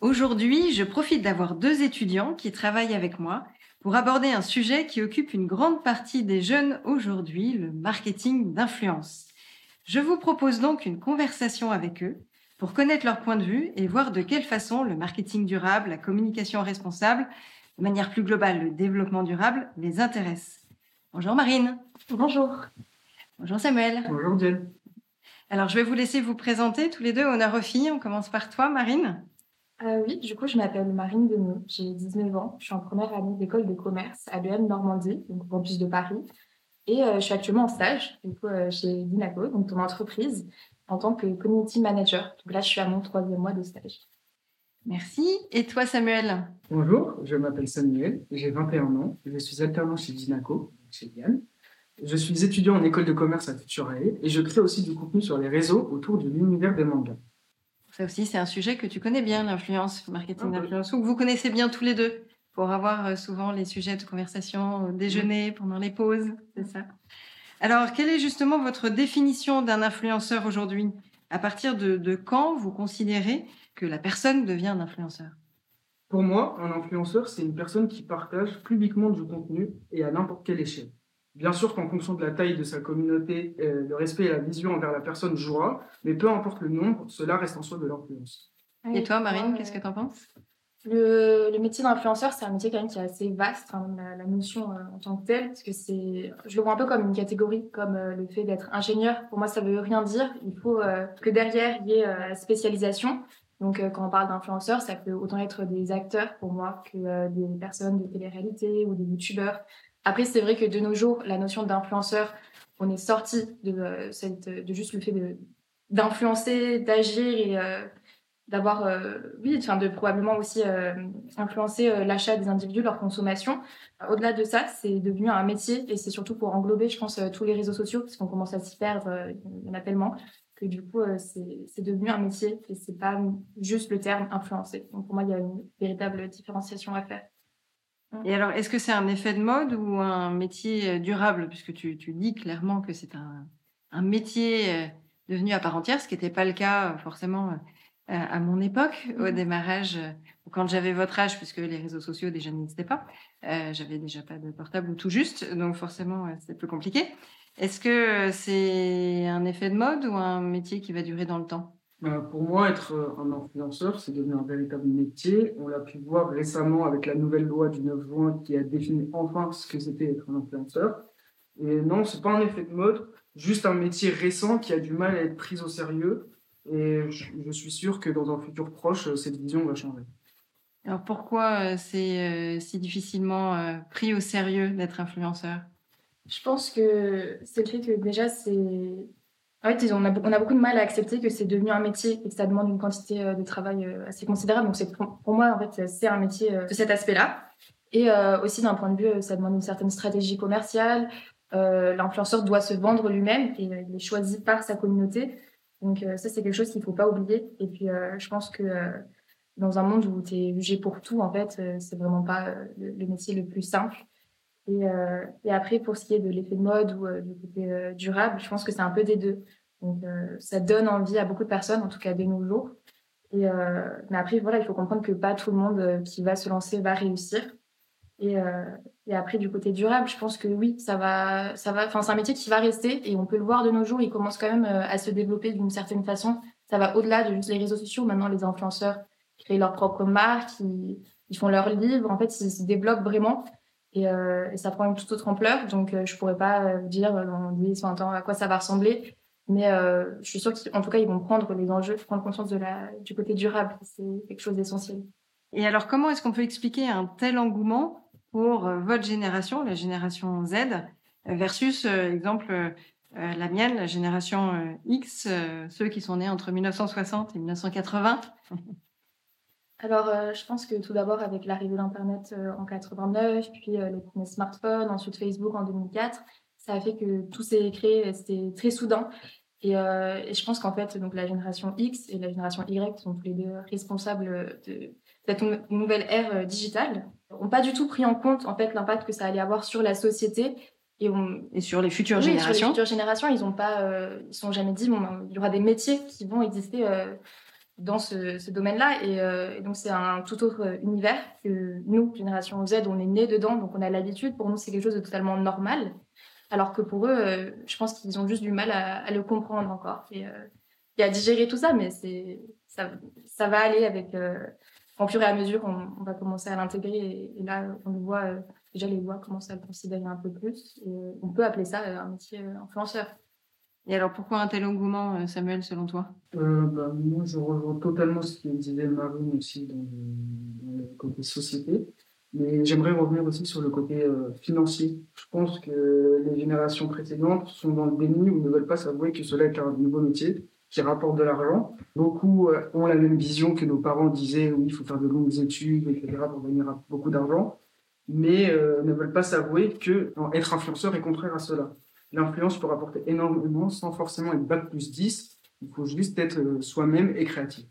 Aujourd'hui, je profite d'avoir deux étudiants qui travaillent avec moi pour aborder un sujet qui occupe une grande partie des jeunes aujourd'hui, le marketing d'influence. Je vous propose donc une conversation avec eux pour connaître leur point de vue et voir de quelle façon le marketing durable, la communication responsable, de manière plus globale, le développement durable les intéresse. Bonjour Marine. Bonjour. Bonjour Samuel. Bonjour Diane. Alors je vais vous laisser vous présenter tous les deux, honneur aux filles. On commence par toi Marine. Euh, oui, du coup, je m'appelle Marine Denis, j'ai 19 ans, je suis en première année d'école de commerce à l'EM Normandie, donc au campus de Paris. Et euh, je suis actuellement en stage, du coup, euh, chez Dinaco, donc ton entreprise, en tant que community manager. Donc là, je suis à mon troisième mois de stage. Merci. Et toi, Samuel? Bonjour, je m'appelle Samuel, j'ai 21 ans, je suis alternant chez Dinaco, chez Diane. Je suis étudiant en école de commerce à Futurae et je crée aussi du contenu sur les réseaux autour de l'univers des mangas. Ça aussi, c'est un sujet que tu connais bien, l'influence, le marketing Un peu. d'influence, ou que vous connaissez bien tous les deux, pour avoir euh, souvent les sujets de conversation au déjeuner, pendant les pauses, c'est ça. Alors, quelle est justement votre définition d'un influenceur aujourd'hui? À partir de, de quand vous considérez que la personne devient un influenceur? Pour moi, un influenceur, c'est une personne qui partage publiquement du contenu et à n'importe quelle échelle. Bien sûr qu'en fonction de la taille de sa communauté, euh, le respect et la vision envers la personne jouera, mais peu importe le nombre, cela reste en soi de l'influence. Et toi, Marine, Ouais, qu'est-ce que tu en penses le, le métier d'influenceur, c'est un métier quand même qui est assez vaste, enfin, la, la notion euh, en tant que telle, parce que c'est, je le vois un peu comme une catégorie, comme euh, le fait d'être ingénieur. Pour moi, ça veut rien dire. Il faut euh, que derrière il y ait euh, la spécialisation. Donc, euh, quand on parle d'influenceurs, ça peut autant être des acteurs pour moi que euh, des personnes de télé-réalité ou des youtubeurs. Après, c'est vrai que de nos jours, la notion d'influenceur, on est sorti de euh, cette, de juste le fait d'influencer, d'agir et euh, d'avoir, euh, oui, enfin, de probablement aussi euh, influencer euh, l'achat des individus, leur consommation. Au-delà de ça, c'est devenu un métier et c'est surtout pour englober, je pense, euh, tous les réseaux sociaux, parce qu'on commence à s'y perdre, euh, il y en a tellement, que du coup, euh, c'est devenu un métier et c'est pas juste le terme influencer. Donc pour moi, il y a une véritable différenciation à faire. Et alors, est-ce que c'est un effet de mode ou un métier euh, durable? Puisque tu, tu dis clairement que c'est un, un métier euh, devenu à part entière, ce qui n'était pas le cas euh, forcément à mon époque, au Mhm. démarrage, euh, quand j'avais votre âge, puisque les réseaux sociaux déjà n'existaient pas. Euh, j'avais déjà pas de portable ou tout juste, donc forcément, c'était plus compliqué. Est-ce que c'est un effet de mode ou un métier qui va durer dans le temps? Euh, Pour moi, être euh, un influenceur, c'est devenu un véritable métier. On l'a pu voir récemment avec la nouvelle loi du 9 juin qui a défini enfin ce que c'était être un influenceur. Et non, c'est pas un effet de mode, juste un métier récent qui a du mal à être pris au sérieux. Et je, je suis sûr que dans un futur proche, cette vision va changer. Alors pourquoi euh, c'est si difficilement pris au sérieux d'être influenceur? Je pense que c'est le fait que déjà, c'est. En fait, on a, on a beaucoup de mal à accepter que c'est devenu un métier et que ça demande une quantité euh, de travail euh, assez considérable. Donc, c'est pour pour moi, en fait, c'est un métier euh, de cet aspect-là. Et euh, aussi, d'un point de vue, ça demande une certaine stratégie commerciale. Euh, L'influenceur doit se vendre lui-même et il est choisi par sa communauté. Donc, euh, ça, c'est quelque chose qu'il faut pas oublier. Et puis, je pense que dans un monde où tu es jugé pour tout, en fait, c'est vraiment pas le, le métier le plus simple. Et, euh, et après, pour ce qui est de l'effet de mode ou euh, du côté euh, durable, je pense que c'est un peu des deux. Donc, ça donne envie à beaucoup de personnes, en tout cas de nos jours. Et, mais après, voilà, il faut comprendre que pas tout le monde qui va se lancer va réussir. Et, après, du côté durable, je pense que oui, ça va, ça va. Enfin, c'est un métier qui va rester et on peut le voir de nos jours. Il commence quand même à se développer d'une certaine façon. Ça va au-delà de juste les réseaux sociaux. Maintenant, les influenceurs créent leur propre marque, ils, ils font leurs livres. En fait, ils se développent vraiment. Et, euh, et ça prend une toute autre ampleur. Donc, euh, je pourrais pas euh, dire euh, dans 10, 20 ans à quoi ça va ressembler. Mais je suis sûre qu'en tout cas, ils vont prendre les enjeux, prendre conscience du côté durable. C'est quelque chose d'essentiel. Et alors, comment est-ce qu'on peut expliquer un tel engouement pour votre génération, la génération Z, versus, exemple, la mienne, la génération X, ceux qui sont nés entre 1960 et 1980 alors, euh, je pense que tout d'abord, avec l'arrivée d'Internet euh, en 89, puis euh, les premiers smartphones, ensuite Facebook en 2004, ça a fait que tout s'est créé, c'était très soudain. Et, et je pense qu'en fait, donc la génération X et la génération Y sont tous les deux responsables de cette nouvelle ère digitale, n'ont pas du tout pris en compte en fait l'impact que ça allait avoir sur la société et, et, sur les futures générations. Sur les futures générations, ils ont pas, ils sont jamais dit bon, ben, il y aura des métiers qui vont exister dans ce, domaine-là. Euh, et, donc, c'est un tout autre univers que nous, génération Z, on est né dedans, donc on a l'habitude. Pour nous, c'est quelque chose de totalement normal. Alors que pour eux, euh, je pense qu'ils ont juste du mal à, le comprendre encore et, euh, à digérer tout ça. Mais ça, ça va aller avec. en fur et à mesure, on, va commencer à l'intégrer. Et, là, on le voit, déjà, les voix commencent à le considérer un peu plus. On peut appeler ça un métier influenceur. Et alors, pourquoi un tel engouement, euh, Samuel, selon toi? Euh, bah, Moi, je rejoins totalement ce que disait Marine aussi dans le, côté société. Mais j'aimerais revenir aussi sur le côté euh, financier. Je pense que les générations précédentes sont dans le déni ou ne veulent pas s'avouer que cela est un nouveau métier qui rapporte de l'argent. Beaucoup ont la même vision que nos parents disaient, oui, il faut faire de longues études, etc., pour gagner beaucoup d'argent, mais ne veulent pas s'avouer que être influenceur est contraire à cela l'influence peut rapporter énormément sans forcément être bac plus 10. Il faut juste être euh, soi-même et créatif.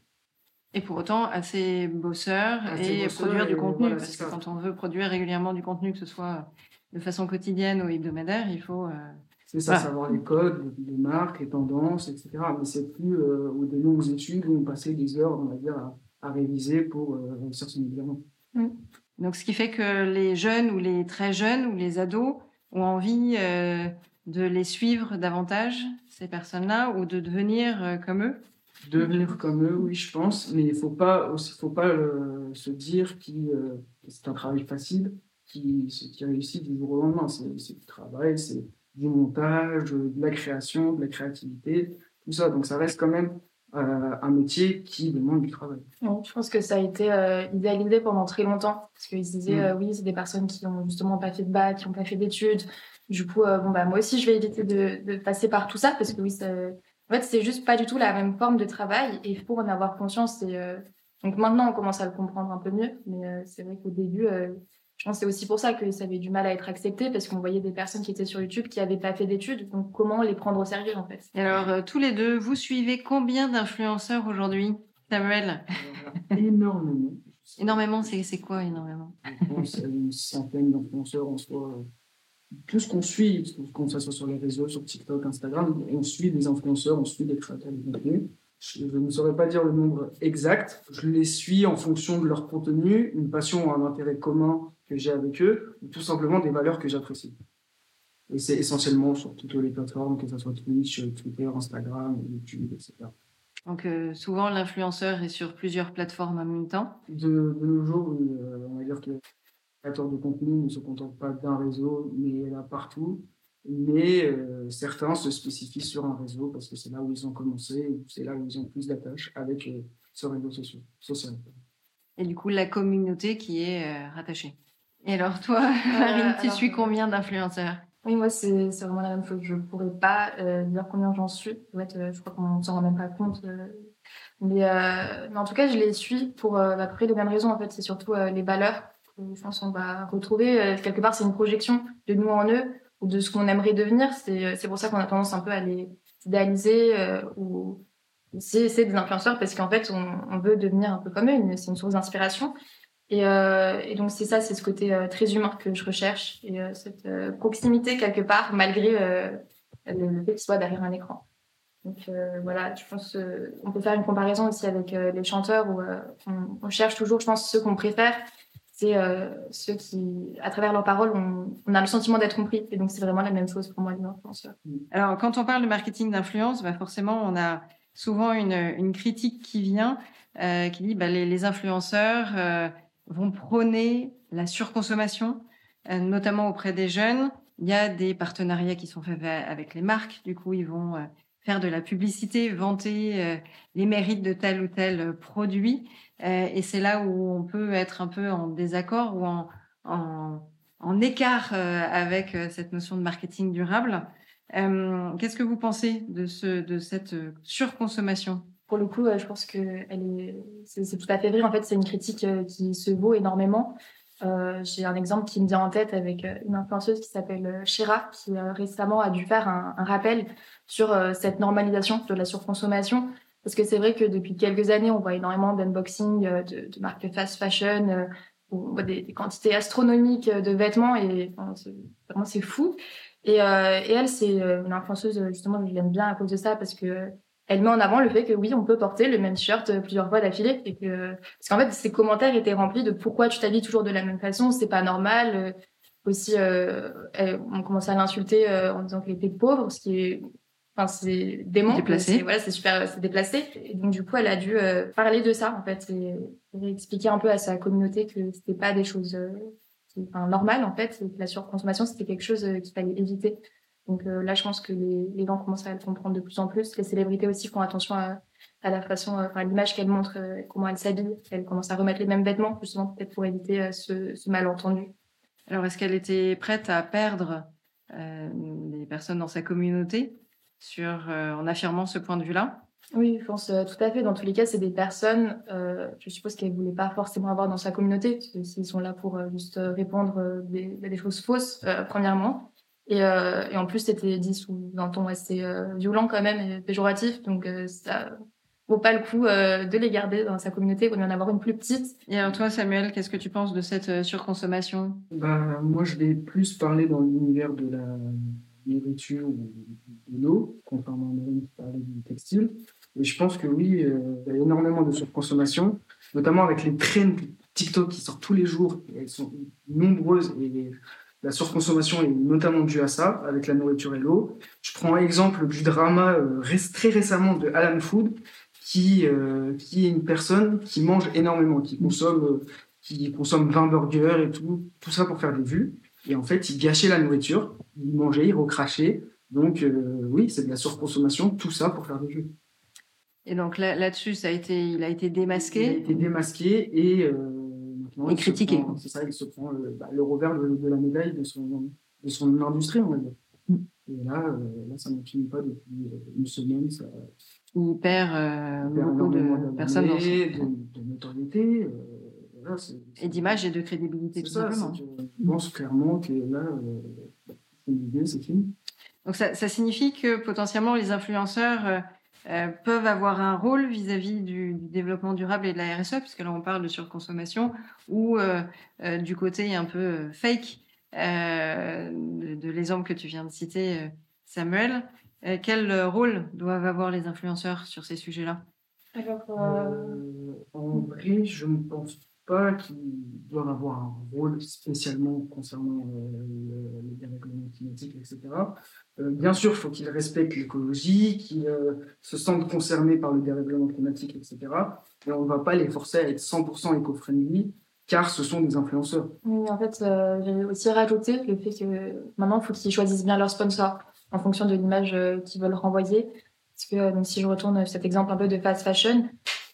Et pour autant, assez bosseur et produire du contenu. parce que quand on veut produire régulièrement du contenu, que ce soit de façon quotidienne ou hebdomadaire, il faut. Euh, c'est ça, savoir les codes, les marques, les tendances, etc. Mais c'est plus euh, des longues études où on passait des heures, on va dire, à, réviser pour euh, examen. Mm. Donc, ce qui fait que les jeunes ou les très jeunes ou les ados ont envie de les suivre davantage, ces personnes-là, ou de devenir euh, comme eux? Devenir comme eux, oui, je pense, mais il ne faut pas, faut pas euh, se dire euh, que c'est un travail facile qui, qui réussit du jour au lendemain. C'est du travail, c'est du montage, de la création, de la créativité, tout ça. Donc ça reste quand même un métier qui demande du travail. je pense que ça a été idéalisé pendant très longtemps, parce qu'ils se disaient, mm. oui, c'est des personnes qui ont justement pas fait de bac, qui n'ont pas fait d'études, du coup, euh, bon, bah, moi aussi, je vais éviter de, de, passer par tout ça parce que oui, ça... en fait, c'est juste pas du tout la même forme de travail et il faut en avoir conscience. Et, euh, Donc maintenant, on commence à le comprendre un peu mieux, mais euh, c'est vrai qu'au début, je pense que c'est aussi pour ça que ça avait du mal à être accepté parce qu'on voyait des personnes qui étaient sur YouTube qui n'avaient pas fait d'études. Donc comment les prendre au sérieux en fait? Alors, tous les deux, vous suivez combien d'influenceurs aujourd'hui, Samuel? Énormément. Énormément, c'est quoi énormément? Je pense une centaine d'influenceurs en soi tout ce qu'on suit, qu'on ce soit sur les réseaux, sur TikTok, Instagram, on suit des influenceurs, on suit des créateurs de contenu. Je ne saurais pas dire le nombre exact. Je les suis en fonction de leur contenu, une passion ou un intérêt commun que j'ai avec eux, ou tout simplement des valeurs que j'apprécie. Et c'est essentiellement sur toutes les plateformes, que ce soit Twitch, Twitter, Instagram, YouTube, etc. Donc euh, souvent l'influenceur est sur plusieurs plateformes en même temps. De, nos jours, euh, on va dire que créateurs de contenu ne se contentent pas d'un réseau, mais là partout. Mais euh, certains se spécifient sur un réseau parce que c'est là où ils ont commencé, c'est là où ils ont plus d'attaches avec euh, ce réseau social. Et du coup, la communauté qui est euh, rattachée. Et alors toi, Marine, tu suis combien d'influenceurs? Oui, moi, c'est vraiment la même chose. Je ne pourrais pas dire combien j'en suis. En fait, je crois qu'on ne s'en rend même pas compte. Mais, mais, en tout cas, je les suis pour à peu près les mêmes raisons. En fait, c'est surtout les valeurs je pense qu'on va retrouver. Euh, quelque part, c'est une projection de nous en eux ou de ce qu'on aimerait devenir. C'est euh, pour ça qu'on a tendance un peu à les idéaliser euh, ou c'est des influenceurs parce qu'en fait, on, veut devenir un peu comme eux. C'est une source d'inspiration. Et, donc, c'est ça, c'est ce côté très humain que je recherche et cette proximité quelque part, malgré le, fait qu'il soit derrière un écran. Donc voilà, je pense qu'on peut faire une comparaison aussi avec les chanteurs où on, on, cherche toujours, je pense, ceux qu'on préfère c'est euh, ceux qui, à travers leurs paroles, on, a le sentiment d'être compris. Et donc, c'est vraiment la même chose pour moi, les influenceurs. Alors, quand on parle de marketing d'influence, bah forcément, on a souvent une, critique qui vient, euh, qui dit bah, les, influenceurs euh, vont prôner la surconsommation, notamment auprès des jeunes. Il y a des partenariats qui sont faits avec les marques. Du coup, ils vont faire de la publicité, vanter les mérites de tel ou tel produit. Euh, et c'est là où on peut être un peu en désaccord ou en, en, écart euh, avec cette notion de marketing durable. Qu'est-ce que vous pensez de, ce, de cette surconsommation? Pour le coup, je pense que elle est, c'est, tout à fait vrai. En fait, c'est une critique qui se vaut énormément. Euh, j'ai un exemple qui me vient en tête avec une influenceuse qui s'appelle Shira, qui récemment a dû faire un rappel sur cette normalisation de la surconsommation. Parce que c'est vrai que depuis quelques années, on voit énormément d'unboxing de, de marques fast fashion, on voit des, quantités astronomiques de vêtements et vraiment c'est fou. Et, euh, elle, c'est euh, une influenceuse, justement, je l'aime bien à cause de ça, parce que elle met en avant le fait que oui, on peut porter le même t-shirt plusieurs fois d'affilée. Et que... Parce qu'en fait, ses commentaires étaient remplis de pourquoi tu t'habilles toujours de la même façon, c'est pas normal. Euh, aussi, euh, on commençait à l'insulter euh, en disant qu'elle était pauvre, ce qui est Enfin, c'est. Déplacé. Voilà, c'est super, c'est déplacé. Et donc, du coup, elle a dû parler de ça, en fait, et, expliquer un peu à sa communauté que c'était pas des choses enfin, normal en fait, la surconsommation c'était quelque chose euh, qu'il fallait éviter. Donc euh, là, je pense que les, les, gens commencent à le comprendre de plus en plus. Les célébrités aussi font attention à, à la façon, euh, enfin l'image qu'elles montrent, comment elles s'habillent. Elles commencent à remettre les mêmes vêtements justement peut-être pour éviter ce, ce, malentendu. Alors est-ce qu'elle était prête à perdre euh, les personnes dans sa communauté? Sur en affirmant ce point de vue-là oui, je pense euh, tout à fait. Dans tous les cas, c'est des personnes, euh, je suppose qu'elles ne voulaient pas forcément avoir dans sa communauté, parce que s'ils sont là pour euh, juste euh, répondre euh, des, des, choses fausses, euh, premièrement. Et, et, en plus, c'était dit sous un ton assez violent quand même et péjoratif, donc ça vaut pas le coup de les garder dans sa communauté, il vaut mieux en avoir une plus petite. Et alors toi, Samuel, qu'est-ce que tu penses de cette surconsommation? Bah, Moi, je vais plus parler dans l'univers de la nourriture ou de l'eau, contrairement à Marie qui parlait du textile. Et je pense que oui, euh, il y a énormément de surconsommation, notamment avec les trends TikTok qui sortent tous les jours. Elles sont nombreuses et la surconsommation est notamment due à ça, avec la nourriture et l'eau. Je prends l'exemple du drama euh, très récemment de Alan Food, qui, euh, qui est une personne qui mange énormément, qui consomme, qui consomme 20 burgers et tout, tout ça pour faire des vues. Et en fait, il gâchait la nourriture, il mangeait, il recrachait. Donc euh, oui, c'est de la surconsommation, tout ça pour faire des vues. Et donc là, là-dessus, ça a été, il a été démasqué. Il a été démasqué et euh, maintenant, et critiqué. C'est ça, il se prend le, bah, le revers de, de, la médaille de son, de son industrie, on va dire. Mm. Et là, euh, là, ça ne finit pas depuis euh, une semaine. Ça, il perd, il perd beaucoup de personnes dans de, de notoriété. Euh, et d'image et de crédibilité, tout ça, simplement. Je pense clairement que là, euh, c'est fini. Donc ça, ça, signifie que potentiellement les influenceurs euh, peuvent avoir un rôle vis-à-vis du, du, développement durable et de la RSE, puisque là on parle de surconsommation, ou euh, euh, du côté un peu euh, fake euh, de, de l'exemple que tu viens de citer, Samuel. quel rôle doivent avoir les influenceurs sur ces sujets-là? En vrai, je ne pense pas qu'ils doivent avoir un rôle spécialement concernant euh, le, dérèglement climatique, etc. Euh, bien sûr, il faut qu'ils respectent l'écologie, qu'ils euh, se sentent concernés par le dérèglement climatique, etc. Mais on ne va pas les forcer à être 100% éco-friendly, car ce sont des influenceurs. Oui, en fait, j'ai aussi rajouté le fait que maintenant, il faut qu'ils choisissent bien leur sponsor en fonction de l'image qu'ils veulent renvoyer. Parce que si je retourne cet exemple un peu de fast fashion,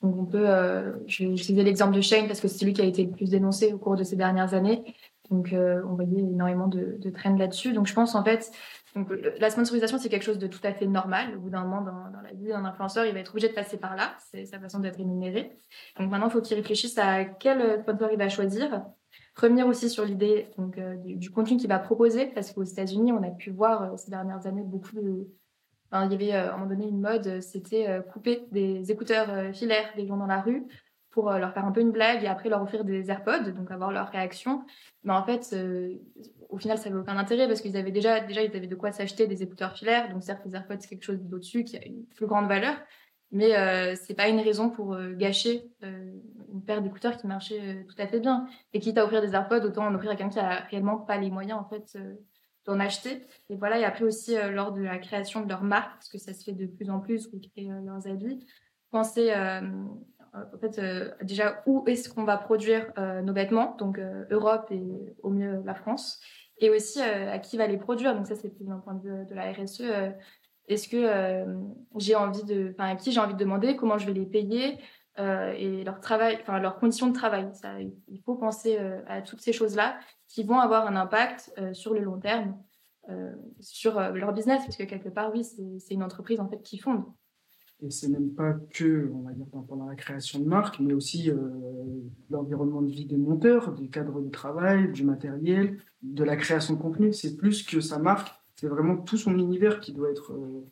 donc on peut, euh, je vais utiliser l'exemple de Shane parce que c'est celui qui a été le plus dénoncé au cours de ces dernières années. Donc euh, on voyait énormément de, de trends là-dessus. Donc je pense en fait, donc, la sponsorisation c'est quelque chose de tout à fait normal. Au bout d'un moment dans, dans la vie d'un influenceur, il va être obligé de passer par là. C'est sa façon d'être rémunéré. Donc maintenant, il faut qu'il réfléchisse à quel sponsor il va choisir. Revenir aussi sur l'idée euh, du, du, contenu qu'il va proposer parce qu'aux États-Unis, on a pu voir ces dernières années beaucoup de Il y avait euh, à un moment donné une mode, euh, c'était euh, couper des écouteurs filaires des gens dans la rue pour leur faire un peu une blague et après leur offrir des AirPods, donc avoir leur réaction. Mais en fait, au final, ça n'avait aucun intérêt parce qu'ils avaient déjà, déjà, ils avaient de quoi s'acheter des écouteurs filaires. Donc certes, les AirPods, c'est quelque chose d'au-dessus qui a une plus grande valeur, mais euh, c'est pas une raison pour gâcher une paire d'écouteurs qui marchait tout à fait bien. Et quitte à offrir des AirPods, autant en offrir à quelqu'un qui a réellement pas les moyens en fait d'en acheter. Et voilà, et après aussi euh, lors de la création de leur marque, parce que ça se fait de plus en plus, où ils créent euh, leurs habits, penser euh, en fait déjà où est-ce qu'on va produire nos vêtements, donc Europe et au mieux la France, et aussi à qui va les produire. Donc ça c'est plus d'un point de vue de la RSE. est-ce que j'ai envie de, enfin à qui j'ai envie de demander, comment je vais les payer, et leur travail, enfin leurs conditions de travail. Ça, il faut penser à toutes ces choses-là qui vont avoir un impact euh, sur le long terme, sur leur business, parce que quelque part, oui, c'est une entreprise en fait qui fonde. Et c'est même pas que, on va dire, pendant la création de marque, mais aussi euh, l'environnement de vie des monteurs, du cadre de travail, du matériel, de la création de contenu. C'est plus que sa marque, c'est vraiment tout son univers qui doit être, euh,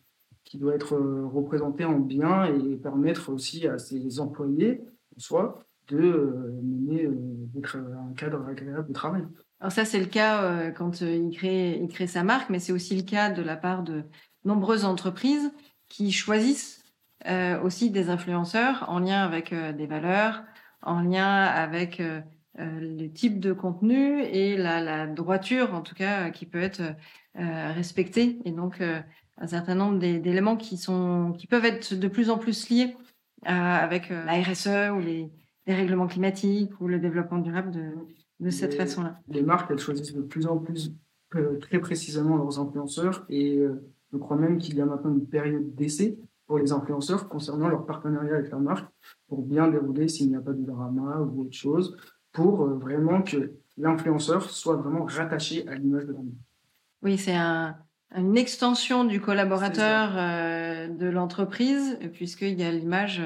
qui doit être euh, représenté en bien et permettre aussi à ses employés, soit de mener un cadre agréable de travail. Alors ça, c'est le cas quand il, crée, il crée sa marque, mais c'est aussi le cas de la part de nombreuses entreprises qui choisissent euh, aussi des influenceurs en lien avec euh, des valeurs, en lien avec euh, le type de contenu et la, la, droiture, en tout cas, qui peut être respectée. Et donc, un certain nombre d'éléments qui, sont, qui peuvent être de plus en plus liés avec la RSE ou les, les, règlements climatiques ou le développement durable de, de cette façon-là. Les marques, elles choisissent de plus en plus très précisément leurs influenceurs et je crois même qu'il y a maintenant une période d'essai pour les influenceurs concernant leur partenariat avec la marque pour bien dérouler s'il n'y a pas de drama ou autre chose, pour euh, vraiment que l'influenceur soit vraiment rattaché à l'image de la marque. Oui, c'est une extension du collaborateur euh, de l'entreprise, puisqu'il y a l'image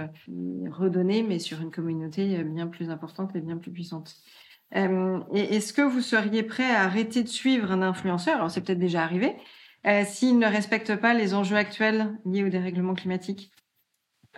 redonnée, mais sur une communauté bien plus importante et bien plus puissante. Euh, Est-ce que vous seriez prêt à arrêter de suivre un influenceur? Alors, c'est peut-être déjà arrivé, euh, s'ils ne respectent pas les enjeux actuels liés au dérèglement climatique?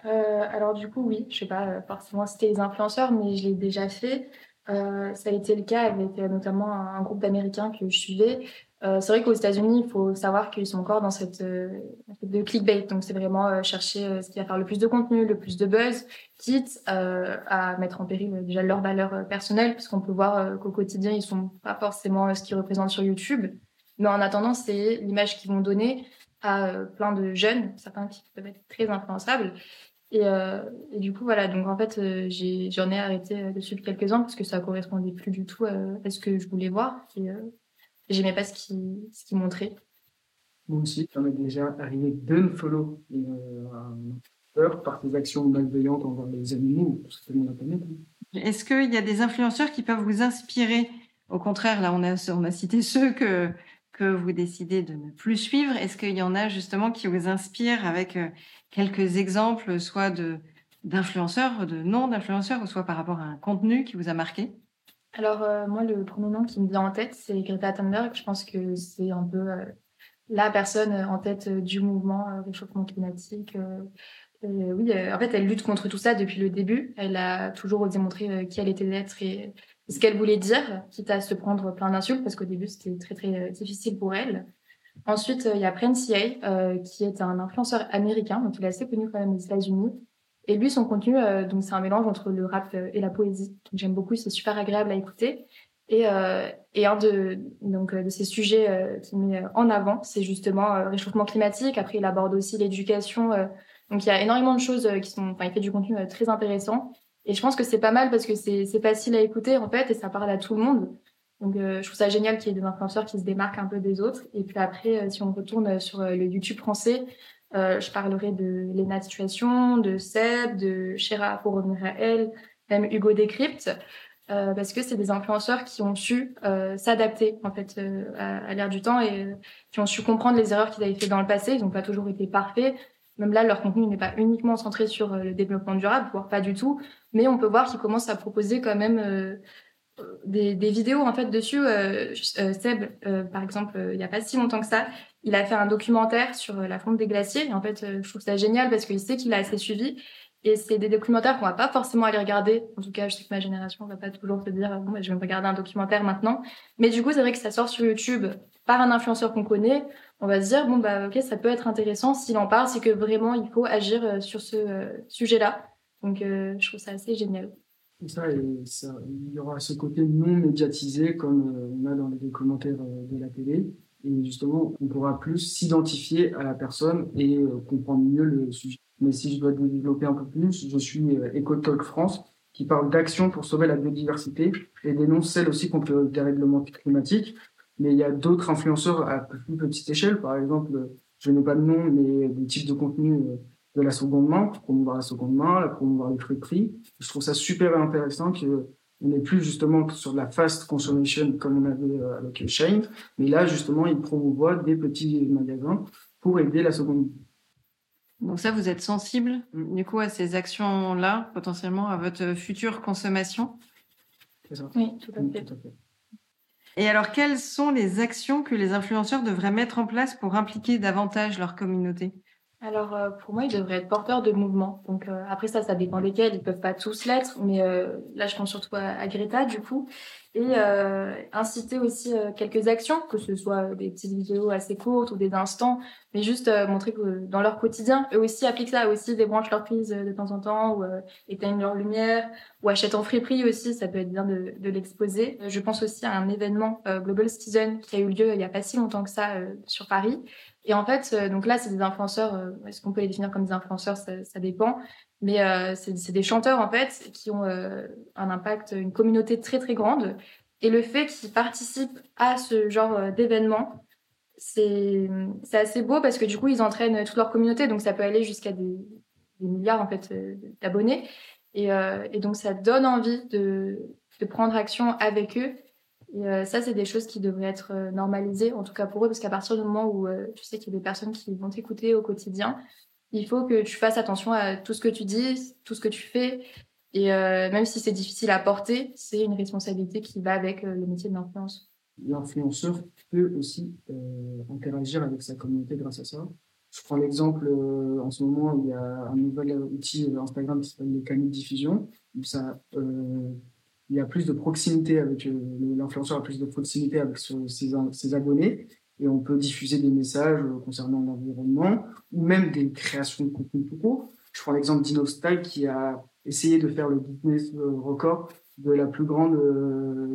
Euh, Alors du coup, oui, je ne sais pas euh, forcément citer les influenceurs, mais je l'ai déjà fait. ça a été le cas avec notamment un groupe d'Américains que je suivais. C'est vrai qu'aux États-Unis, il faut savoir qu'ils sont encore dans cette de clickbait. Donc, c'est vraiment chercher ce qui va faire le plus de contenu, le plus de buzz, quitte à mettre en péril déjà leurs valeurs personnelles, puisqu'on peut voir qu'au quotidien, ils sont pas forcément ce qu'ils représentent sur YouTube. Mais en attendant, c'est l'image qu'ils vont donner à euh, plein de jeunes, certains qui peuvent être très influençables. Et, euh, et du coup, voilà, donc en fait, euh, j'en ai, arrêté de quelques-uns parce que ça correspondait plus du tout à, ce que je voulais voir. J'aimais pas ce qu'ils ce qui montraient. Moi aussi, ça m'est déjà arrivé d'unfollow peur par tes actions malveillantes envers les animaux, la planète. Hein. Est-ce qu'il y a des influenceurs qui peuvent vous inspirer? Au contraire, là, on a, on a cité ceux que, que vous décidez de ne plus suivre Est-ce qu'il y en a justement qui vous inspirent avec euh, quelques exemples, soit de d'influenceurs, de non d'influenceurs, ou soit par rapport à un contenu qui vous a marqué? Alors euh, moi, le premier nom qui me vient en tête, c'est Greta Thunberg. Je pense que c'est un peu euh, la personne en tête du mouvement réchauffement climatique. oui, en fait, elle lutte contre tout ça depuis le début. Elle a toujours démontré qui elle était d'être et ce qu'elle voulait dire, quitte à se prendre plein d'insultes, parce qu'au début, c'était très, très euh, difficile pour elle. Ensuite, euh, il y a Prince euh, qui est un influenceur américain, donc il est assez connu quand même aux États-Unis. Et lui, son contenu, donc c'est un mélange entre le rap et la poésie. J'aime beaucoup, c'est super agréable à écouter. Et, et un de, donc, de ces sujets qu'il met en avant, c'est justement réchauffement climatique. Après, il aborde aussi l'éducation. donc, il y a énormément de choses qui sont... Enfin, il fait du contenu très intéressant. Et je pense que c'est pas mal parce que c'est facile à écouter en fait et ça parle à tout le monde. Donc euh, je trouve ça génial qu'il y ait des influenceurs qui se démarquent un peu des autres. Et puis après, euh, si on retourne sur euh, le YouTube français, je parlerai de Lena Situation, de Seb, de Shera pour revenir à elle, même Hugo Décrypte. parce que c'est des influenceurs qui ont su s'adapter en fait à, à l'ère du temps et qui ont su comprendre les erreurs qu'ils avaient fait dans le passé. Ils n'ont pas toujours été parfaits, même là, leur contenu n'est pas uniquement centré sur euh, le développement durable, voire pas du tout, mais on peut voir qu'ils commencent à proposer quand même euh, des, vidéos en fait dessus. Euh, Seb, par exemple, il n'y a pas si longtemps que ça, il a fait un documentaire sur la fonte des glaciers. Et en fait, je trouve ça génial parce qu'il sait qu'il a assez suivi. Et c'est des documentaires qu'on va pas forcément aller regarder. En tout cas, je sais que ma génération va pas toujours se dire bon, bah, je vais me regarder un documentaire maintenant. Mais du coup, c'est vrai que ça sort sur YouTube par un influenceur qu'on connaît on va se dire bon bah ok ça peut être intéressant s'il en parle c'est que vraiment il faut agir euh, sur ce euh, sujet-là donc euh, je trouve ça assez génial ça, ça, il y aura ce côté non médiatisé comme on a dans les commentaires de la télé et justement on pourra plus s'identifier à la personne et comprendre mieux le sujet. Mais si je dois développer un peu plus je suis EcoTalk France qui parle d'action pour sauver la biodiversité et dénonce celle aussi contre le dérèglement climatique. Mais il y a d'autres influenceurs à plus petite échelle, par exemple, je n'ai pas de nom, mais des types de contenu euh, de la seconde main, pour promouvoir la seconde main, pour promouvoir les prix. Je trouve ça super intéressant que on n'est plus justement sur la fast consumption comme on avait euh, avec Shane, mais là justement ils promouvoient des petits magasins pour aider la seconde. Donc ça, vous êtes sensible Mm. du coup à ces actions-là, potentiellement à votre future consommation? C'est ça. Oui, tout à Mm, fait. tout à fait. Et alors, quelles sont les actions que les influenceurs devraient mettre en place pour impliquer davantage leur communauté? Alors, euh, pour moi, ils devraient être porteurs de mouvement. Donc, euh, après ça, ça dépend desquels. Ils peuvent pas tous l'être, mais euh, là, je pense surtout à, Greta, du coup. Et euh, inciter aussi euh, quelques actions, que ce soit des petites vidéos assez courtes ou des instants, mais juste euh, montrer que dans leur quotidien, eux aussi appliquent ça, aussi débranchent leur prise de temps en temps, ou éteignent leur lumière, ou achètent en friperie aussi, ça peut être bien de, de l'exposer. Je pense aussi à un événement Global Citizen qui a eu lieu il y a pas si longtemps que ça sur Paris. Et en fait, euh, donc là, c'est des influenceurs. euh, Est-ce qu'on peut les définir comme des influenceurs? Ça, dépend. Mais euh, c'est des chanteurs, en fait, qui ont un impact, une communauté très, très grande. Et le fait qu'ils participent à ce genre d'événement, c'est assez beau parce que du coup, ils entraînent toute leur communauté. Donc, ça peut aller jusqu'à des, milliards, en fait, d'abonnés. Et, et donc, ça donne envie de, de prendre action avec eux. Et euh, ça, c'est des choses qui devraient être euh, normalisées, en tout cas pour eux, parce qu'à partir du moment où euh, tu sais qu'il y a des personnes qui vont t'écouter au quotidien, il faut que tu fasses attention à tout ce que tu dis, tout ce que tu fais. Et même si c'est difficile à porter, c'est une responsabilité qui va avec le métier de l'influence. L'influenceur peut aussi interagir avec sa communauté grâce à ça. Je prends l'exemple, en ce moment, il y a un nouvel outil Instagram qui s'appelle le canaux de diffusion, ça, il y a plus de proximité avec euh, l'influenceur a plus de proximité avec ses, ses abonnés et on peut diffuser des messages euh, concernant l'environnement ou même des créations de contenu tout court. Je prends l'exemple d'Inostyle qui a essayé de faire le Guinness euh, record de la plus grande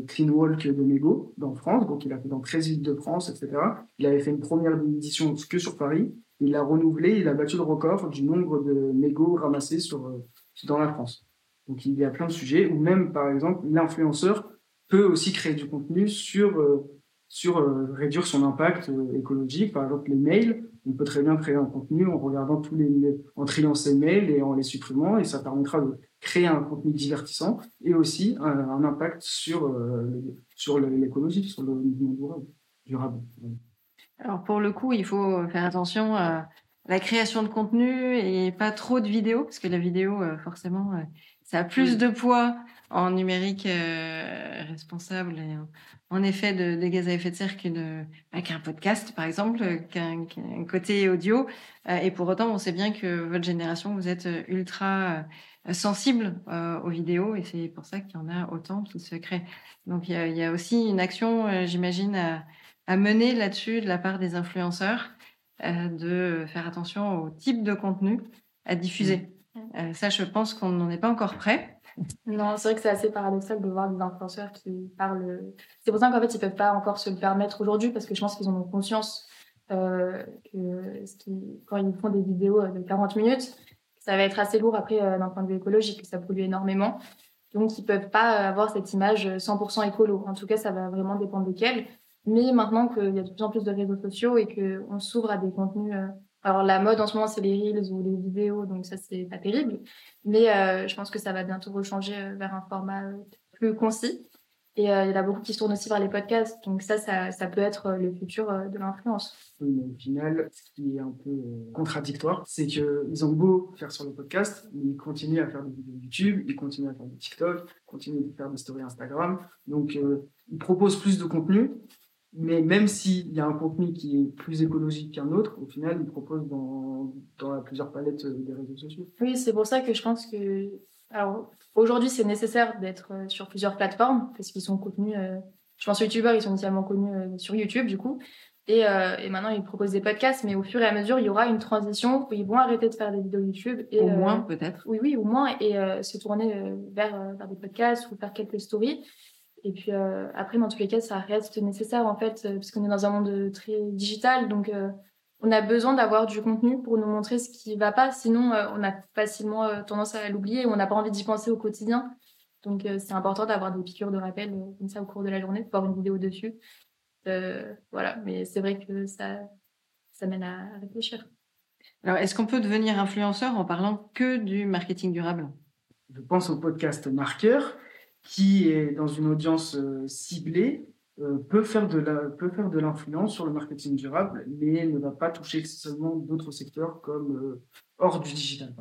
clean walk de mégots dans France. Donc, il a fait dans 13 villes de France, etc. Il avait fait une première édition que sur Paris. Il l'a renouvelé, il a battu le record du nombre de mégots ramassés sur, dans la France. Donc, il y a plein de sujets où même, par exemple, l'influenceur peut aussi créer du contenu sur, euh, sur euh, réduire son impact euh, écologique. Par exemple, les mails, on peut très bien créer un contenu en regardant tous les, en triant ses mails et en les supprimant, et ça permettra de créer un contenu divertissant et aussi un, impact sur, sur l'écologie, sur le mouvement durable. Alors pour le coup, il faut faire attention à la création de contenu et pas trop de vidéos, parce que la vidéo, forcément, ça a plus Oui. de poids en numérique euh, responsable et en, en effet de, de gaz à effet de serre qu'une- bah, qu'un podcast, par exemple, qu'un qu'un côté audio. Euh, et pour autant, on sait bien que votre génération, vous êtes ultra euh, sensible aux vidéos et c'est pour ça qu'il y en a autant qui se créent. Donc il y a, il y a aussi une action, j'imagine, à, à mener là-dessus de la part des influenceurs, de faire attention au type de contenu à diffuser. Euh, ça, je pense qu'on n'en est pas encore prêt. Non, c'est vrai que c'est assez paradoxal de voir des influenceurs qui parlent. C'est pour ça qu'en fait, ils peuvent pas encore se le permettre aujourd'hui parce que je pense qu'ils ont conscience euh, que quand ils font des vidéos de 40 minutes, ça va être assez lourd après euh, d'un point de vue écologique, que ça pollue énormément. Donc, ils peuvent pas avoir cette image 100% écolo. En tout cas, ça va vraiment dépendre desquels. Mais maintenant qu'il y a de plus en plus de réseaux sociaux et qu'on s'ouvre à des contenus. Alors, la mode en ce moment, c'est les reels ou les vidéos, donc ça, c'est pas terrible. Mais euh, je pense que ça va bientôt rechanger euh, vers un format euh, plus concis. Et il y en a beaucoup qui se tournent aussi vers les podcasts. Donc ça, ça, ça peut être le futur de l'influence. Mais au final, ce qui est un peu contradictoire, c'est qu'ils ont beau faire sur le podcast, mais ils continuent à faire des vidéos YouTube, ils continuent à faire des TikTok, ils continuent à faire des stories Instagram. Donc, ils proposent plus de contenu, mais même s'il y a un contenu qui est plus écologique qu'un autre, au final, ils proposent dans, dans plusieurs palettes euh, des réseaux sociaux. Oui, c'est pour ça que je pense que... Alors, aujourd'hui, c'est nécessaire d'être euh, sur plusieurs plateformes parce qu'ils sont contenus... euh, Je pense que les youtubeurs, ils sont initialement connus euh, sur YouTube, du coup. Et, euh, et maintenant, ils proposent des podcasts, mais au fur et à mesure, il y aura une transition où ils vont arrêter de faire des vidéos YouTube. Et, Au euh, moins, peut-être. Oui, oui, au moins, et euh, se tourner euh, vers, vers des podcasts ou faire quelques stories. Et puis euh, après, dans tous les cas, ça reste nécessaire en fait, euh, parce qu'on est dans un monde euh, très digital, donc euh, on a besoin d'avoir du contenu pour nous montrer ce qui va pas, sinon euh, on a facilement euh, tendance à l'oublier ou on n'a pas envie d'y penser au quotidien. Donc euh, c'est important d'avoir des piqûres de rappel euh, comme ça au cours de la journée, de voir une vidéo dessus. Euh, voilà, mais c'est vrai que ça, ça mène à réfléchir. Alors, est-ce qu'on peut devenir influenceur en parlant que du marketing durable? Je pense au podcast Marqueur, qui est dans une audience euh, ciblée euh, peut faire de peut faire de l'influence sur le marketing durable, mais ne va pas toucher excessivement d'autres secteurs comme euh, hors du digital.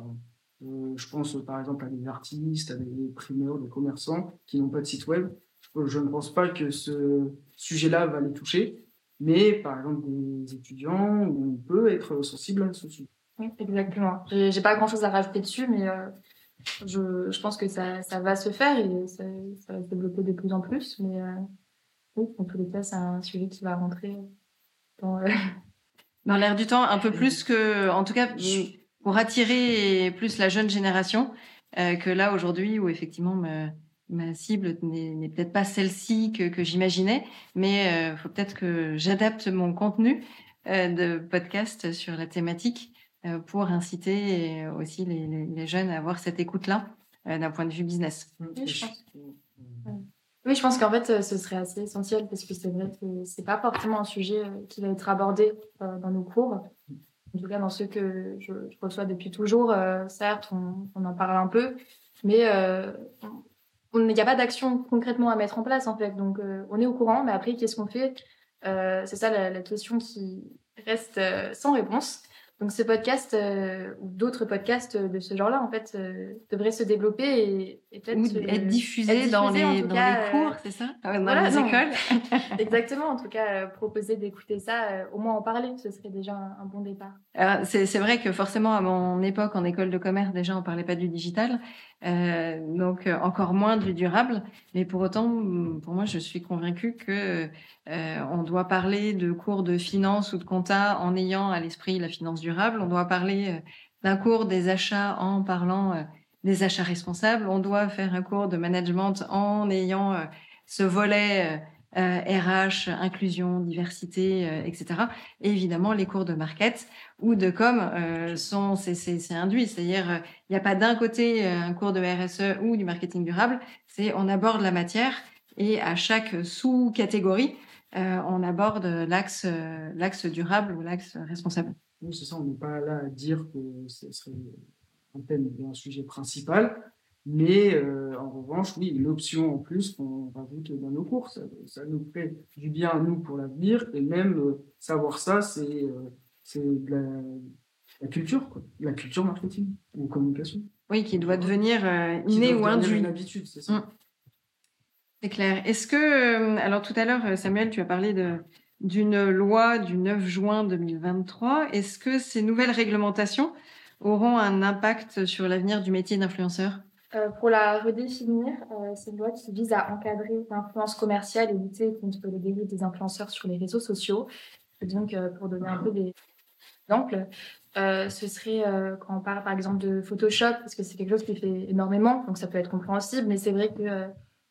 Je pense par exemple à des artistes, à des primeurs, des commerçants qui n'ont pas de site web. Je ne pense pas que ce sujet-là va les toucher, mais par exemple des étudiants, on peut être sensible à ce sujet. Oui, exactement. J'ai pas grand-chose à rajouter dessus, mais je, je, pense que ça, ça, va se faire et ça, ça, va se développer de plus en plus. Mais oui, en tous les cas, c'est un sujet qui va rentrer dans, euh, dans l'air du temps, un peu plus que, en tout cas, pour attirer plus la jeune génération, euh, que là aujourd'hui où effectivement ma, ma cible n'est peut-être pas celle-ci que, que j'imaginais, mais il euh, faut peut-être que j'adapte mon contenu euh, de podcast sur la thématique euh, pour inciter aussi les, les, les, jeunes à avoir cette écoute-là d'un point de vue business. Oui, je pense. Oui, je pense qu'en fait, ce serait assez essentiel parce que c'est vrai que c'est pas forcément un sujet euh, qui va être abordé euh, dans nos cours. En tout cas, dans ceux que je, reçois depuis toujours, euh, certes, on, on, en parle un peu, mais il n'y a pas d'action concrètement à mettre en place en fait. Donc, on est au courant, mais après, qu'est-ce qu'on fait? C'est ça la, la, question qui reste sans réponse. Donc ce podcast euh, ou d'autres podcasts de ce genre-là, en fait, euh, devraient se développer et, et peut-être être, diffusés dans les, dans les cours, euh, c'est ça? Dans voilà, les écoles Exactement, en tout cas, proposer d'écouter ça, au moins en parler, ce serait déjà un, bon départ. C'est vrai que forcément, à mon époque, en école de commerce, déjà, on parlait pas du digital, donc encore moins du durable. Mais pour autant, pour moi, je suis convaincue que on doit parler de cours de finance ou de compta en ayant à l'esprit la finance durable. On doit parler euh, d'un cours des achats en parlant euh, des achats responsables. On doit faire un cours de management en ayant euh, ce volet RH, inclusion, diversité, etc. Et évidemment, les cours de market ou de com sont c'est induit, c'est-à-dire il n'y a pas d'un côté un cours de RSE ou du marketing durable, c'est on aborde la matière et à chaque sous-catégorie, on aborde l'axe l'axe durable ou l'axe responsable. C'est ça, on n'est pas là à dire que ce serait un thème un sujet principal, mais euh, en revanche, oui, l'option en plus qu'on rajoute dans nos cours, ça, nous fait du bien à nous pour l'avenir, et même euh, savoir ça, c'est euh, de la, la, culture, quoi. la culture marketing ou communication. Oui, qui doit devenir inné ou induit. une habitude, c'est ça. Mmh. C'est clair. Est-ce que, alors tout à l'heure, Samuel, tu as parlé de, d'une loi du 9 juin 2023. Est-ce que ces nouvelles réglementations auront un impact sur l'avenir du métier d'influenceur? Euh, Pour la redéfinir, euh, c'est une loi qui vise à encadrer l'influence commerciale et lutter contre les dérives des influenceurs sur les réseaux sociaux. donc, euh, pour donner un peu des exemples, ce serait quand on parle par exemple de Photoshop, parce que c'est quelque chose qui fait énormément, donc ça peut être compréhensible, mais c'est vrai que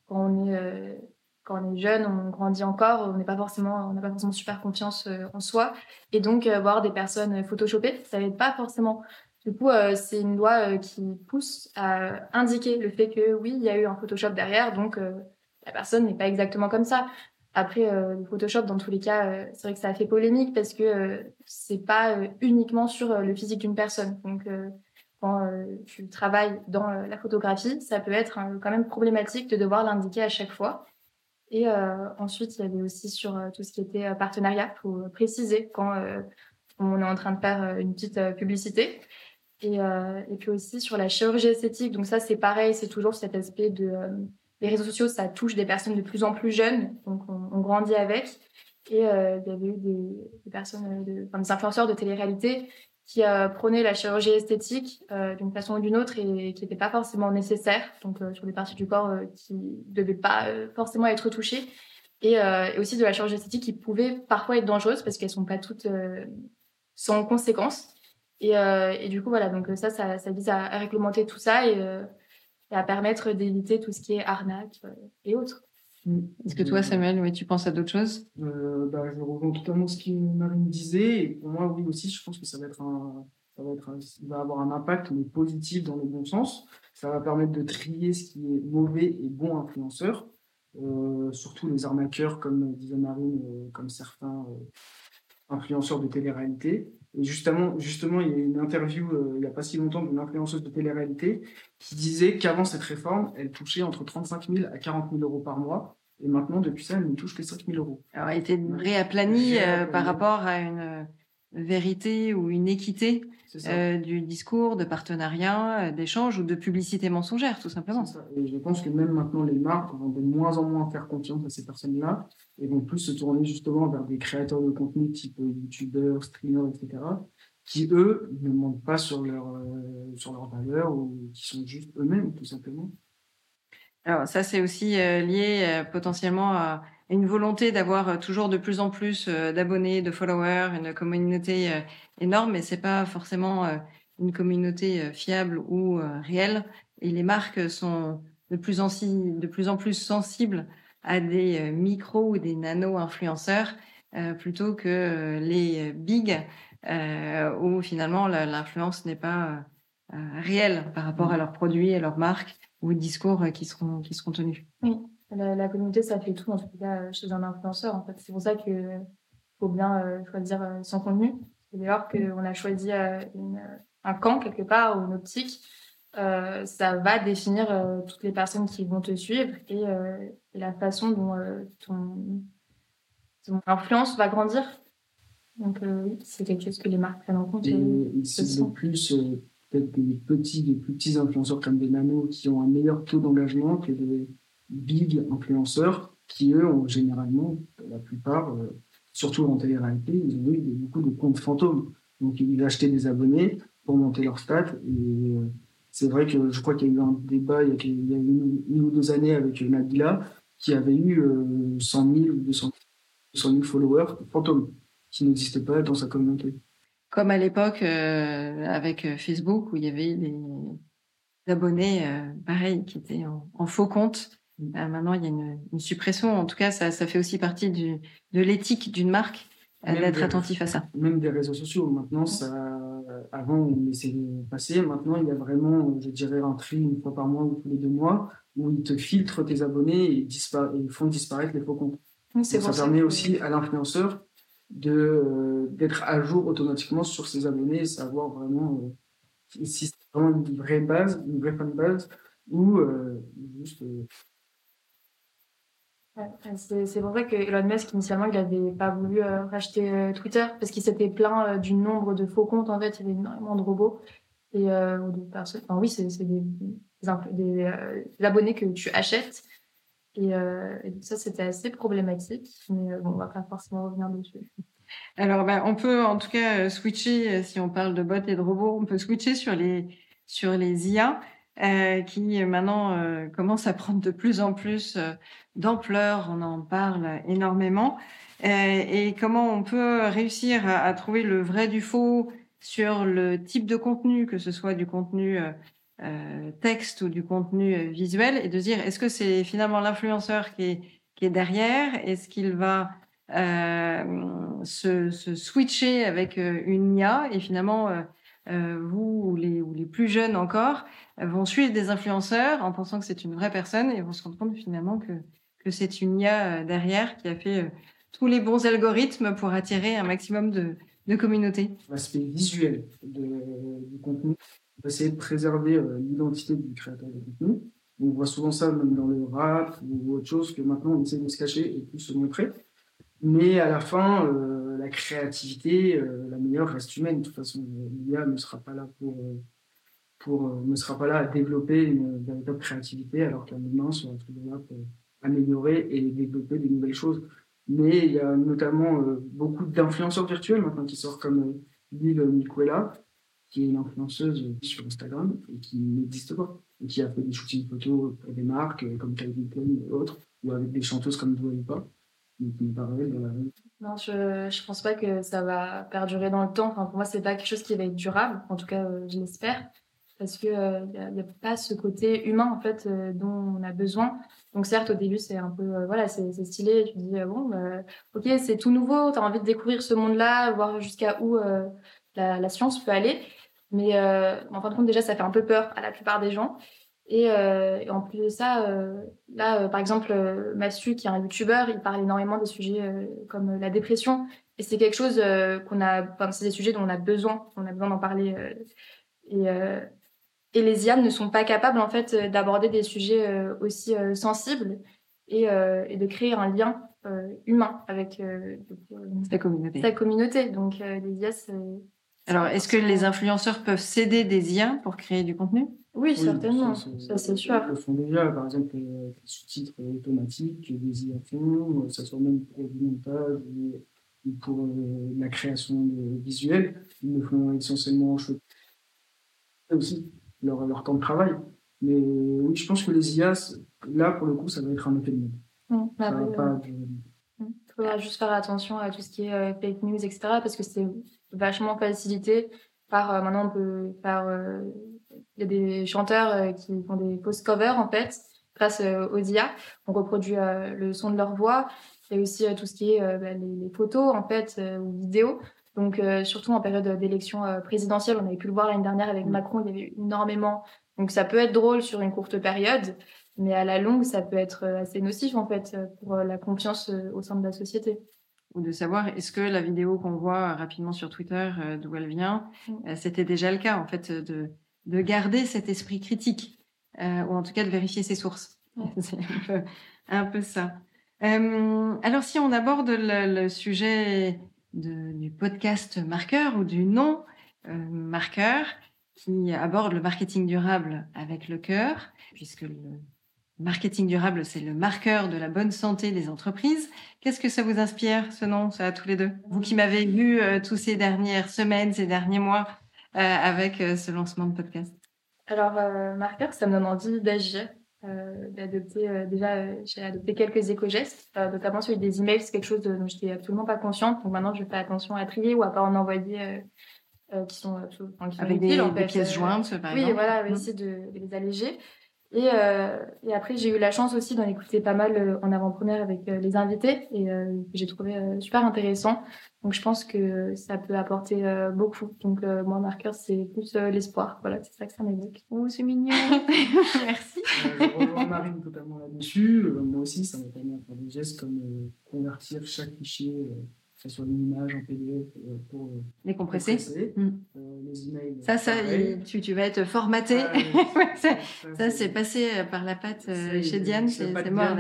quand on est quand on est jeune, on grandit encore, on n'est pas forcément, on n'a pas forcément super confiance en soi, et donc voir des personnes photoshopées, ça n'aide pas forcément. Du coup, euh, c'est une loi qui pousse à indiquer le fait que oui, il y a eu un Photoshop derrière, donc la personne n'est pas exactement comme ça. Après, le Photoshop, dans tous les cas, c'est vrai que ça a fait polémique parce que c'est pas uniquement sur le physique d'une personne. Donc, quand tu travailles dans la photographie, ça peut être quand même problématique de devoir l'indiquer à chaque fois. Et euh, ensuite, il y avait aussi sur euh, tout ce qui était euh, partenariat, pour préciser quand on est en train de faire une petite publicité. Et, et, puis aussi sur la chirurgie esthétique. Donc ça, c'est pareil, c'est toujours cet aspect de... les réseaux sociaux, ça touche des personnes de plus en plus jeunes, donc on, grandit avec. Et il y avait eu des, personnes, enfin, des influenceurs de télé-réalité qui euh, prônait la chirurgie esthétique euh, d'une façon ou d'une autre et qui n'était pas forcément nécessaire, donc euh, sur des parties du corps euh, qui ne devaient pas euh, forcément être touchées, et, et, aussi de la chirurgie esthétique qui pouvait parfois être dangereuse parce qu'elles sont pas toutes sans conséquences. Et, et, du coup, voilà, donc ça, ça, ça vise à, à, réglementer tout ça et, et à permettre d'éviter tout ce qui est arnaque et autres. Mm. Est-ce que toi, Samuel, oui, tu penses à d'autres choses? Euh, bah, Je rejoins totalement ce que Marine disait. Et pour moi, oui, aussi, je pense que ça va être un, ça va être un, va avoir un impact, mais positif dans le bon sens. Ça va permettre de trier ce qui est mauvais et bon influenceur. Euh, surtout les arnaqueurs, comme disait Marine, euh, comme certains euh, influenceurs de télé-réalité. Et justement, justement, il y a une interview euh, il n'y a pas si longtemps d'une influenceuse de télé-réalité qui disait qu'avant cette réforme, elle touchait entre 35 000 à 40 000 euros par mois. Et maintenant, depuis ça, elle ne touche que 5 000 euros. Alors, elle a été réaplanie par rapport à une vérité ou une équité euh, du discours, de partenariat, euh, d'échange ou de publicité mensongère, tout simplement. Et je pense que même maintenant, les marques vont de moins en moins faire confiance à ces personnes-là et vont plus se tourner justement vers des créateurs de contenu type youtubeurs, streamers, etc., qui, eux, ne mentent pas sur leur, euh, sur leur valeur ou qui sont juste eux-mêmes, tout simplement. Alors ça, c'est aussi lié potentiellement à une volonté d'avoir euh, toujours de plus en plus euh, d'abonnés, de followers, une communauté euh, énorme, mais c'est pas forcément une communauté fiable ou réelle. Et les marques sont de plus en, de plus, en plus sensibles à des micros ou des nano-influenceurs plutôt que les big où finalement l'influence n'est pas réelle par rapport à leurs produits, à leurs marques ou discours qui seront, qui seront tenus. Oui. La, communauté, ça fait tout, en tout cas, chez un influenceur. En fait. C'est pour ça qu'il faut bien euh, choisir euh, son contenu. C'est d'ailleurs qu'on a choisi euh, un camp, quelque part, ou une optique. ça va définir toutes les personnes qui vont te suivre et, la façon dont ton, influence va grandir. Donc, oui, c'est quelque chose que les marques prennent en compte. Et, c'est de plus peut-être des petits, des plus petits influenceurs comme des nanos qui ont un meilleur taux d'engagement que des big influenceurs qui, eux, ont généralement, la plupart, euh, surtout en télé-réalité, ils ont eu beaucoup de comptes fantômes. Donc, ils achetaient des abonnés pour monter leur stats. Et euh, c'est vrai que je crois qu'il y a eu un débat il y a, une, ou deux années avec Nabila qui avait eu 100 000 ou 200 000 followers fantômes qui n'existaient pas dans sa communauté. Comme à l'époque euh, avec Facebook où il y avait des abonnés, pareil, qui étaient en, en faux compte bah, maintenant, il y a une, suppression. En tout cas, ça, ça fait aussi partie du, de l'éthique d'une marque euh, d'être attentif à ça. Même des réseaux sociaux. Maintenant, ça, avant, on de passer. Maintenant, il y a vraiment, je dirais, un tri une fois par mois ou tous les deux mois où ils te filtrent tes abonnés et, font disparaître les faux comptes. ça permet aussi à l'influenceur de euh, d'être à jour automatiquement sur ses abonnés et savoir vraiment euh, si c'est vraiment une vraie base, une vraie fan base ou juste c'est ça que Elon Musk, initialement, il n'avait pas voulu euh, racheter euh, Twitter parce qu'il s'était plaint euh, du nombre de faux comptes. En fait, il y avait énormément de robots et de personnes. Enfin, oui, c'est des, des, abonnés que tu achètes. Et, ça, c'était assez problématique. Mais bon, on va pas forcément revenir dessus. Alors, ben, on peut en tout cas switcher, si on parle de bots et de robots, on peut switcher sur les, sur les IA. Euh, qui maintenant euh, commence à prendre de plus en plus euh, d'ampleur. On en parle énormément. et comment on peut réussir à, à, trouver le vrai du faux sur le type de contenu, que ce soit du contenu texte ou du contenu visuel, et de dire est-ce que c'est finalement l'influenceur qui est, qui est derrière? Est-ce qu'il va se, se, switcher avec une IA et finalement euh, vous ou les, ou les plus jeunes encore euh, vont suivre des influenceurs en pensant que c'est une vraie personne et vont se rendre compte finalement que, que c'est une IA euh, derrière qui a fait tous les bons algorithmes pour attirer un maximum de, de communautés. L'aspect visuel du contenu, on va essayer de préserver l'identité du créateur de contenu. On voit souvent ça même dans le rap ou autre chose que maintenant on essaie de se cacher et plus se montrer. Mais à la fin, la créativité, euh, la meilleure reste humaine. De toute façon, l'IA ne sera pas là pour, euh, pour euh, ne sera pas là à développer une véritable créativité, alors qu'un humain sera toujours là pour améliorer et développer des nouvelles choses. Mais il y a notamment beaucoup d'influenceurs virtuels maintenant qui sortent comme Lil Miquela, qui est une influenceuse sur Instagram et qui n'existe pas, et qui a fait des shootings photos pour des marques comme Calvin Klein et autres, ou avec des chanteuses comme Dua Lipa. Non, je ne pense pas que ça va perdurer dans le temps. Enfin, pour moi, c'est pas quelque chose qui va être durable. En tout cas, euh, je l'espère. Parce qu'il n'y a, a, pas ce côté humain, en fait, euh, dont on a besoin. Donc, certes, au début, c'est un peu, euh, voilà, c'est stylé. Tu dis, bon, bah, ok, c'est tout nouveau. Tu as envie de découvrir ce monde-là, voir jusqu'à où la, science peut aller. Mais en fin de compte, déjà, ça fait un peu peur à la plupart des gens. Euh, et, en plus de ça, euh, là, euh, par exemple, Mathieu, qui est un youtubeur, il parle énormément des sujets comme la dépression. Et c'est quelque chose qu'on a, enfin, c'est des sujets dont on a besoin, on a besoin d'en parler. et, et les IAM ne sont pas capables, en fait, d'aborder des sujets aussi sensibles. et, et de créer un lien humain avec sa communauté. Sa communauté. Donc les IA, alors, est-ce que les influenceurs peuvent céder des IA pour créer du contenu? Oui, certainement. Ça, c'est sûr. Ils le font déjà, par exemple, les sous-titres automatiques, des IA font, ça soit même pour du montage ou, pour euh, la création de visuels. Ils le font essentiellement en aussi leur, leur temps de travail. Mais oui, je pense que les IA, là, pour le coup, ça va être un effet de mode. Mmh, ça va pas il faudra juste faire attention à tout ce qui est euh, fake news, etc. Parce que c'est vachement facilité par euh, maintenant on peut euh, il y a des chanteurs qui font des post covers en fait grâce aux IA. On reproduit le son de leur voix. Il y a aussi tout ce qui est bah, les, photos en fait ou vidéos. Donc surtout en période d'élection présidentielle, on avait pu le voir l'année dernière avec Macron, il y avait énormément. Donc ça peut être drôle sur une courte période, mais à la longue, ça peut être euh, assez nocif, en fait, euh, pour euh, la confiance au sein de la société. Ou de savoir, est-ce que la vidéo qu'on voit rapidement sur Twitter, d'où elle vient, mm. c'était déjà le cas, en fait, de, de garder cet esprit critique, ou en tout cas de vérifier ses sources. C'est un peu, ça. alors, si on aborde le, sujet du podcast marqueur ou du nom marqueur, qui aborde le marketing durable avec le cœur, puisque le Marketing durable, c'est le marqueur de la bonne santé des entreprises. Qu'est-ce que ça vous inspire, ce nom, ça, à tous les deux? Vous qui m'avez vu euh, tous ces dernières semaines, ces derniers mois, euh, avec euh, ce lancement de podcast? Alors, marqueur, ça me donne envie d'agir, d'adopter. déjà, j'ai adopté quelques éco-gestes, notamment celui des emails. C'est quelque chose dont je n'étais absolument pas consciente. Donc maintenant, je fais attention à trier ou à pas en envoyer qui sont, avec des, pièces jointes, par exemple. Oui, voilà, mmh. essayer de, de les alléger. Et, euh, et, après, j'ai eu la chance aussi d'en écouter pas mal euh, en avant-première avec euh, les invités et euh, que j'ai trouvé super intéressant. Donc, je pense que ça peut apporter beaucoup. Donc, moi, marqueur, c'est plus l'espoir. Voilà, c'est ça que ça m'évoque. Oh, c'est mignon. Merci. je rejoins Marine totalement là-dessus. moi aussi, ça m'a permis de faire des gestes comme convertir chaque fichier ce soit une image, en PDF euh, pour euh, les compresser. Mm. Euh, les emails. Ça, ça tu, tu, vas être formaté. ça, c'est passé par la patte chez Diane, c'est mort.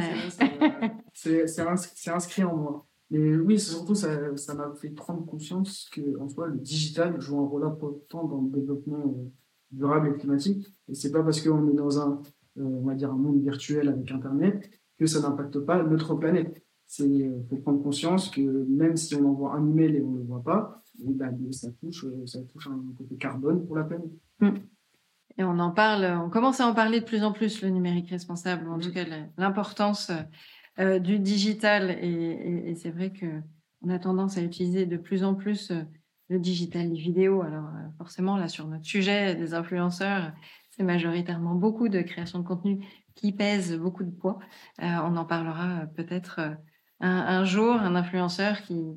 C'est inscrit en moi. Mais oui, surtout, ça m'a fait prendre conscience que, en soi, le digital joue un rôle important dans le développement durable et climatique. Et c'est pas parce qu'on est dans un, on va dire, un monde virtuel avec Internet que ça n'impacte pas notre planète c'est euh, faut prendre conscience que même si on envoie un email et on ne le voit pas, ben, ça touche euh, ça touche un côté carbone pour la planète. Mm. Et on en parle, on commence à en parler de plus en plus le numérique responsable, en mm. tout cas l'importance euh, du digital. Et, et, c'est vrai que on a tendance à utiliser de plus en plus le digital, les vidéos. Alors forcément là sur notre sujet des influenceurs, c'est majoritairement beaucoup de création de contenu qui pèse beaucoup de poids. on en parlera peut-être un, jour un influenceur qui,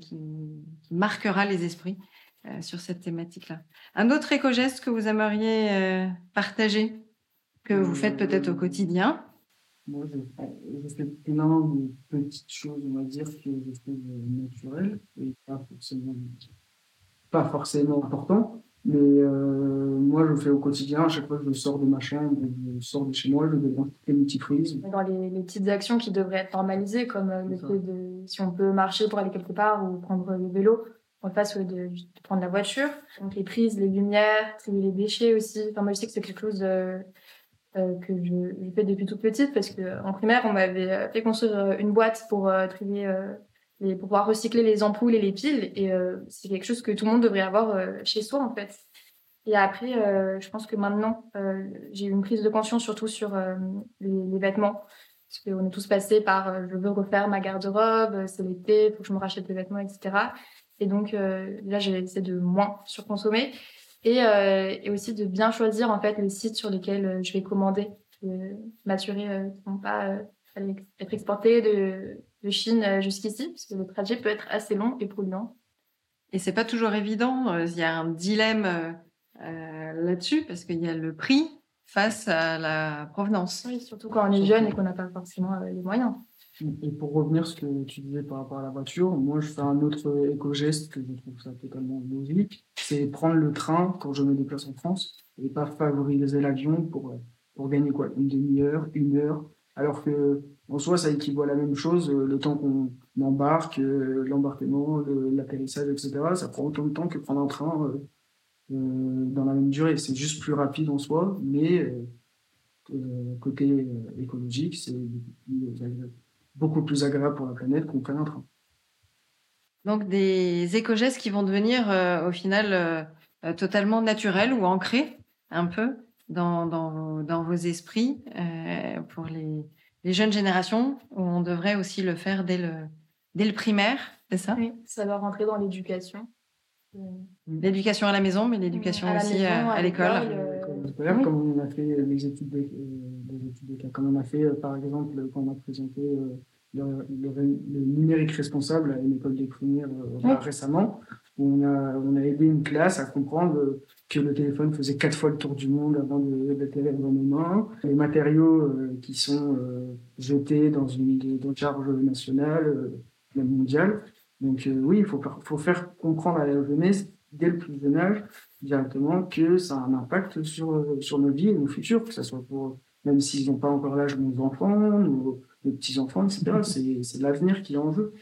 marquera les esprits euh, sur cette thématique-là. Un autre éco-geste que vous aimeriez euh, partager, que vous faites peut-être au quotidien? Moi, je, fais plein de petites choses, on va dire, que je trouve naturelles et pas forcément, pas forcément important. Mais euh, moi, je fais au quotidien, à chaque fois que je sors de ma chambre, je sors de chez moi, je vais dans les multifrises. Dans les, les, petites actions qui devraient être normalisées, comme euh, le fait de, si on peut marcher pour aller quelque part ou prendre le vélo, on fasse de, de, prendre la voiture. Donc les prises, les lumières, trier les déchets aussi. Enfin, moi, je sais que c'est quelque chose euh, euh que je, je, fais depuis toute petite parce qu'en primaire, on m'avait fait construire une boîte pour trier et pour pouvoir recycler les ampoules et les piles. Et euh, c'est quelque chose que tout le monde devrait avoir euh, chez soi, en fait. Et après, euh, je pense que maintenant, j'ai eu une prise de conscience surtout sur les, vêtements. Parce qu'on est tous passés par je veux refaire ma garde-robe, c'est l'été, il faut que je me rachète des vêtements, etc. Et donc là, j'ai essayé de moins surconsommer. Et, et, aussi de bien choisir en fait les sites sur lesquels je vais commander, m'assurer qu'ils ne vont pas être exportés de, de Chine euh, jusqu'ici, parce que le trajet peut être assez long et polluant. Et c'est pas toujours évident. Euh, il y a un dilemme euh, là-dessus parce qu'il y a le prix face à la provenance. Oui, surtout quand on est jeune et qu'on n'a pas forcément les moyens. Et pour revenir à ce que tu disais par rapport à la voiture, moi je fais un autre éco-geste que je trouve ça totalement logique, c'est prendre le train quand je me déplace en France et pas favoriser l'avion pour, pour gagner quoi Une demi-heure, une heure, alors que en soi, ça équivaut à la même chose. Le temps qu'on embarque, l'embarquement, l'atterrissage, etc., ça prend autant de temps que prendre un train dans la même durée. C'est juste plus rapide en soi, mais côté écologique, c'est beaucoup plus agréable pour la planète qu'on prenne un train. Donc des éco-gestes qui vont devenir au final totalement naturels ou ancrés un peu dans, vos esprits euh, pour les, les, jeunes générations, on devrait aussi le faire dès le, dès le primaire, c'est ça? Oui, ça va rentrer dans l'éducation. L'éducation à la maison, mais l'éducation aussi à, l'école. Euh... Comme on a fait les études de, les études de cas, comme on a fait par exemple quand on a présenté le, le, numérique responsable à une école des primaires récemment, où on a, on a aidé une classe à comprendre que le téléphone faisait quatre fois le tour du monde avant d'atterrir nos mains. Les matériaux euh, qui sont euh, jetés dans une, dans charge nationale, euh, même mondiale. Donc oui, il faut, faut faire comprendre à la jeunesse, dès le plus jeune âge, directement que ça a un impact sur, sur nos vies et nos futurs, que ce soit pour, même s'ils n'ont pas encore l'âge de nos enfants, nos, nos petits-enfants, etc. C'est l'avenir qui est en jeu.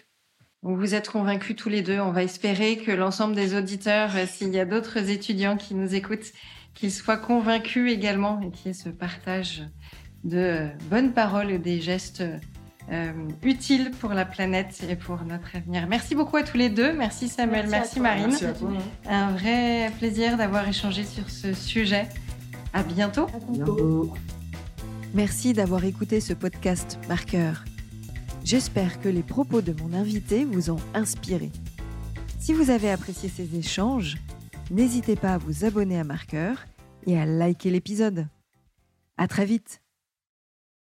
Vous êtes convaincus tous les deux. On va espérer que l'ensemble des auditeurs, euh, s'il y a d'autres étudiants qui nous écoutent, qu'ils soient convaincus également et qu'il y ait ce partage de euh, bonnes paroles et des gestes euh, utiles pour la planète et pour notre avenir. Merci beaucoup à tous les deux. Merci Samuel, merci, Marine. Merci à toi. Un vrai plaisir d'avoir échangé sur ce sujet. À bientôt. À bientôt. Merci d'avoir écouté ce podcast Marqueur. J'espère que les propos de mon invité vous ont inspiré. Si vous avez apprécié ces échanges, n'hésitez pas à vous abonner à Marqueur et à liker l'épisode. À très vite